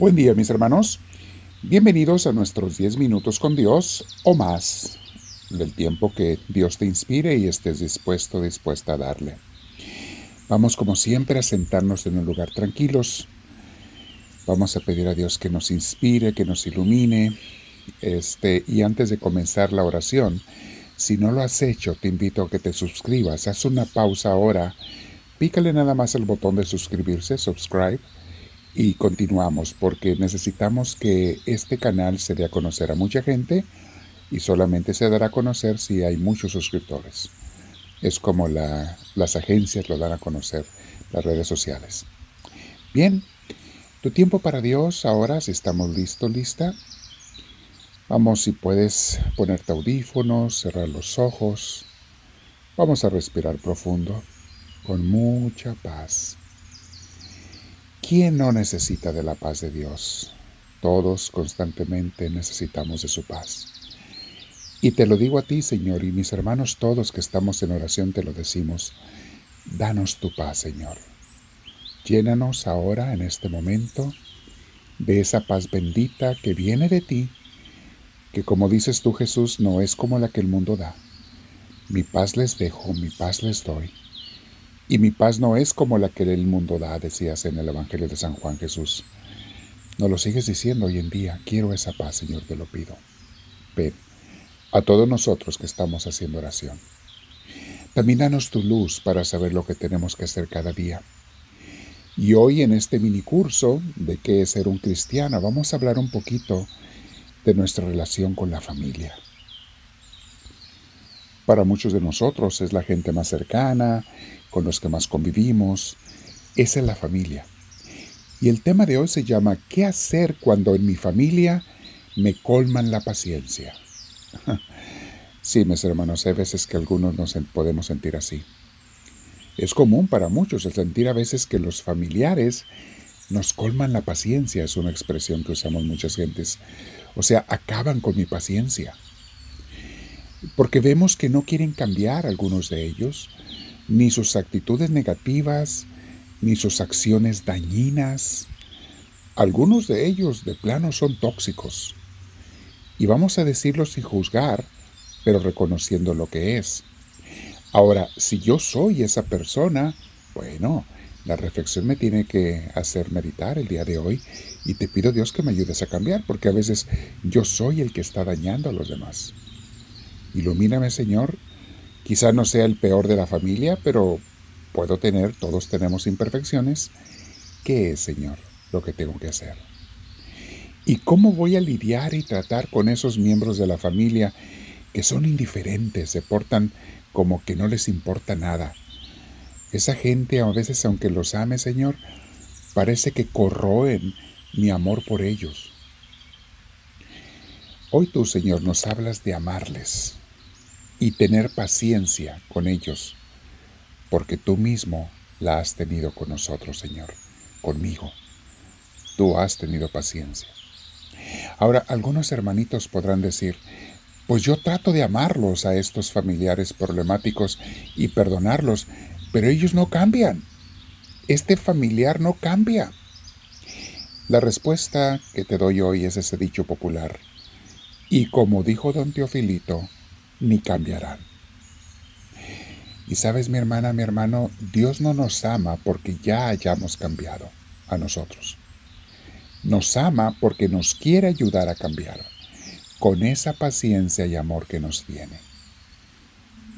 Buen día mis hermanos, bienvenidos a nuestros 10 minutos con Dios o más del tiempo que Dios te inspire y estés dispuesto, dispuesta a darle. Vamos como siempre a sentarnos en un lugar tranquilos. Vamos a pedir a Dios que nos inspire, que nos ilumine. Este, y antes de comenzar la oración, si no lo has hecho, te invito a que te suscribas. Haz una pausa ahora. Pícale nada más el botón de suscribirse, subscribe y continuamos porque necesitamos que este canal se dé a conocer a mucha gente y solamente se dará a conocer si hay muchos suscriptores. Es como las agencias lo dan a conocer, las redes sociales. Bien, tu tiempo para Dios ahora, si estamos listos, lista. Vamos, si puedes ponerte audífonos, cerrar los ojos. Vamos a respirar profundo, con mucha paz. ¿Quién no necesita de la paz de Dios? Todos constantemente necesitamos de su paz. Y te lo digo a ti, Señor, y mis hermanos todos que estamos en oración te lo decimos. Danos tu paz, Señor. Llénanos ahora, en este momento, de esa paz bendita que viene de ti, que como dices tú, Jesús, no es como la que el mundo da. Mi paz les dejo, mi paz les doy. Y mi paz no es como la que el mundo da, decías en el Evangelio de San Juan Jesús. No lo sigues diciendo hoy en día. Quiero esa paz, Señor, te lo pido. Ven a todos nosotros que estamos haciendo oración. También danos tu luz para saber lo que tenemos que hacer cada día. Y hoy en este mini curso de qué es ser un cristiano, vamos a hablar un poquito de nuestra relación con la familia. Para muchos de nosotros es la gente más cercana, con los que más convivimos. Esa es la familia. Y el tema de hoy se llama ¿Qué hacer cuando en mi familia me colman la paciencia? sí, mis hermanos, hay veces que algunos nos podemos sentir así. Es común para muchos el sentir a veces que los familiares nos colman la paciencia, es una expresión que usamos muchas gentes. O sea, acaban con mi paciencia. Porque vemos que no quieren cambiar algunos de ellos, ni sus actitudes negativas, ni sus acciones dañinas. Algunos de ellos de plano son tóxicos. Y vamos a decirlo sin juzgar, pero reconociendo lo que es. Ahora, si yo soy esa persona, bueno, la reflexión me tiene que hacer meditar el día de hoy y te pido Dios que me ayudes a cambiar, porque a veces yo soy el que está dañando a los demás. Ilumíname, Señor, Quizá no sea el peor de la familia, pero puedo tener, todos tenemos imperfecciones. ¿Qué es, Señor, lo que tengo que hacer? ¿Y cómo voy a lidiar y tratar con esos miembros de la familia que son indiferentes, se portan como que no les importa nada? Esa gente, a veces aunque los ame, Señor, parece que corroen mi amor por ellos. Hoy tú, Señor, nos hablas de amarles, y tener paciencia con ellos, porque tú mismo la has tenido con nosotros, Señor, conmigo. Tú has tenido paciencia. Ahora, algunos hermanitos podrán decir, pues yo trato de amarlos a estos familiares problemáticos y perdonarlos, pero ellos no cambian. Este familiar no cambia. La respuesta que te doy hoy es ese dicho popular. Y como dijo don Teofilito, ni cambiarán. Y sabes, mi hermana, mi hermano, Dios no nos ama porque ya hayamos cambiado a nosotros. Nos ama porque nos quiere ayudar a cambiar, con esa paciencia y amor que nos tiene.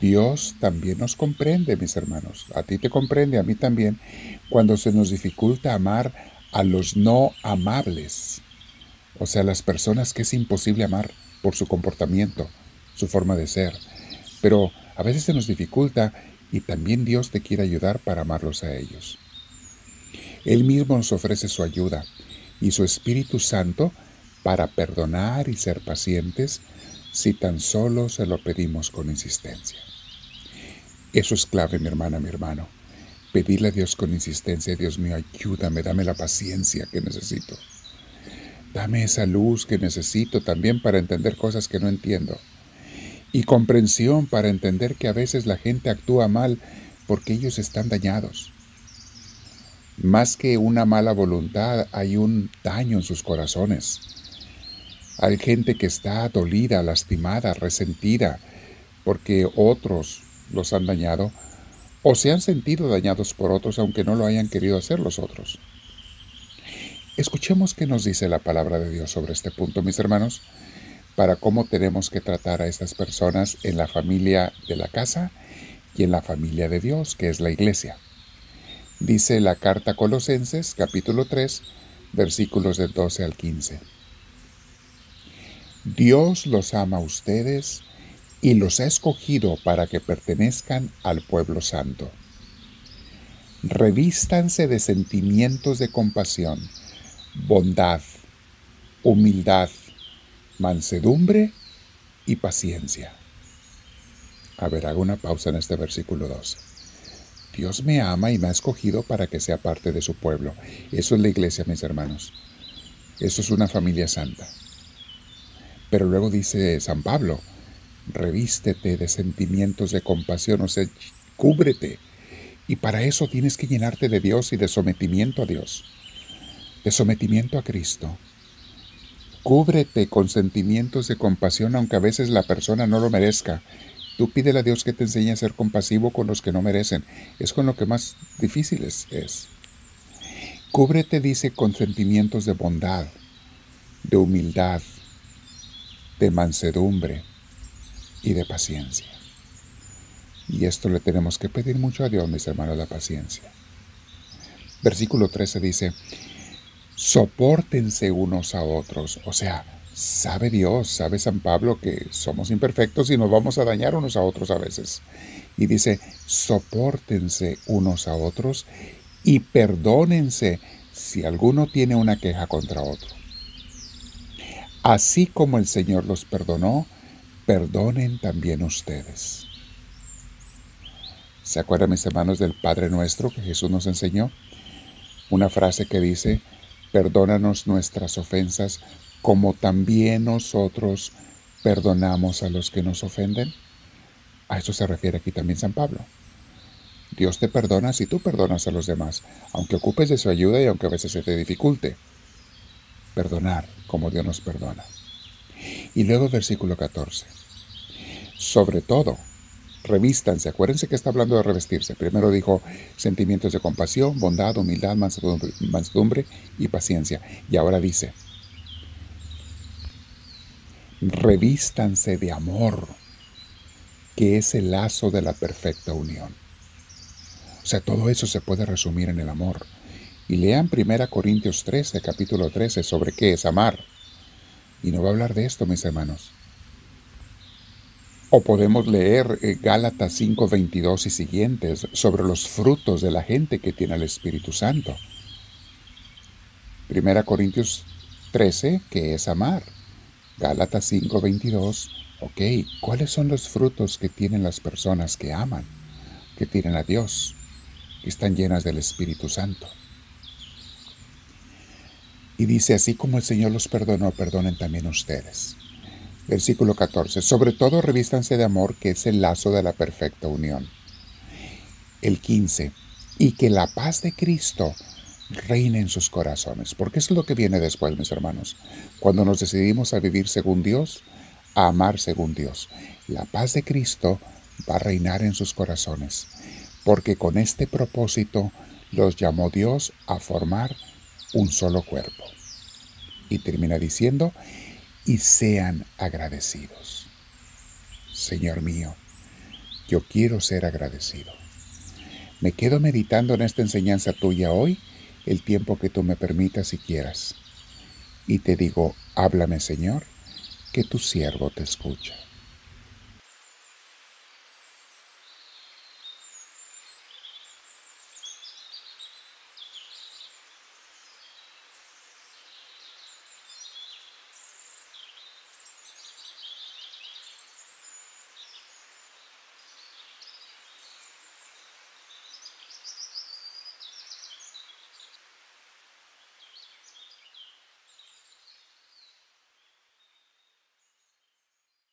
Dios también nos comprende, mis hermanos. A ti te comprende, a mí también, cuando se nos dificulta amar a los no amables. O sea, las personas que es imposible amar por su comportamiento, su forma de ser. Pero a veces se nos dificulta y también Dios te quiere ayudar para amarlos a ellos. Él mismo nos ofrece su ayuda y su Espíritu Santo para perdonar y ser pacientes si tan solo se lo pedimos con insistencia. Eso es clave, mi hermana, mi hermano. Pedirle a Dios con insistencia, Dios mío, ayúdame, dame la paciencia que necesito. Dame esa luz que necesito también para entender cosas que no entiendo y comprensión para entender que a veces la gente actúa mal porque ellos están dañados. Más que una mala voluntad, hay un daño en sus corazones. Hay gente que está dolida, lastimada, resentida, porque otros los han dañado o se han sentido dañados por otros aunque no lo hayan querido hacer los otros. Escuchemos qué nos dice la palabra de Dios sobre este punto, mis hermanos, para cómo tenemos que tratar a estas personas en la familia de la casa y en la familia de Dios, que es la iglesia. Dice la carta Colosenses, capítulo 3, versículos del 12 al 15. Dios los ama a ustedes y los ha escogido para que pertenezcan al pueblo santo. Revístanse de sentimientos de compasión, bondad, humildad, mansedumbre y paciencia. A ver, hago una pausa en este versículo 12. Dios me ama y me ha escogido para que sea parte de su pueblo. Eso es la iglesia, mis hermanos. Eso es una familia santa. Pero luego dice San Pablo, revístete de sentimientos de compasión, o sea, cúbrete. Y para eso tienes que llenarte de Dios y de sometimiento a Dios, de sometimiento a Cristo. Cúbrete con sentimientos de compasión, aunque a veces la persona no lo merezca. Tú pídele a Dios que te enseñe a ser compasivo con los que no merecen. Es con lo que más difícil es. Cúbrete, dice, con sentimientos de bondad, de humildad, de mansedumbre, y de paciencia. Y esto le tenemos que pedir mucho a Dios, mis hermanos, la paciencia. Versículo 13 dice, soportense unos a otros. O sea, sabe Dios, sabe San Pablo que somos imperfectos y nos vamos a dañar unos a otros a veces. Y dice, soportense unos a otros y perdónense si alguno tiene una queja contra otro. Así como el Señor los perdonó, perdonen también ustedes. ¿Se acuerdan, mis hermanos, del Padre nuestro que Jesús nos enseñó? Una frase que dice, perdónanos nuestras ofensas como también nosotros perdonamos a los que nos ofenden. A eso se refiere aquí también San Pablo. Dios te perdona si tú perdonas a los demás, aunque ocupes de su ayuda y aunque a veces se te dificulte. Perdonar como Dios nos perdona. Y luego versículo 14. Sobre todo, revístanse. Acuérdense que está hablando de revestirse. Primero dijo sentimientos de compasión, bondad, humildad, mansedumbre, y paciencia. Y ahora dice, revístanse de amor, que es el lazo de la perfecta unión. O sea, todo eso se puede resumir en el amor. Y lean 1 Corintios 13, capítulo 13, sobre qué es amar. Y no va a hablar de esto, mis hermanos. O podemos leer eh, Gálatas 5, 22 y siguientes sobre los frutos de la gente que tiene el Espíritu Santo. Primera Corintios 13, que es amar. Gálatas 5, 22. Ok, ¿cuáles son los frutos que tienen las personas que aman, que tienen a Dios, que están llenas del Espíritu Santo? Y dice, así como el Señor los perdonó, perdonen también ustedes. Versículo 14. Sobre todo revístanse de amor, que es el lazo de la perfecta unión. El 15. Y que la paz de Cristo reine en sus corazones. Porque es lo que viene después, mis hermanos. Cuando nos decidimos a vivir según Dios, a amar según Dios. La paz de Cristo va a reinar en sus corazones. Porque con este propósito los llamó Dios a formar un solo cuerpo. Y termina diciendo, y sean agradecidos. Señor mío, yo quiero ser agradecido. Me quedo meditando en esta enseñanza tuya hoy el tiempo que tú me permitas y quieras. Y te digo, háblame Señor, que tu siervo te escucha.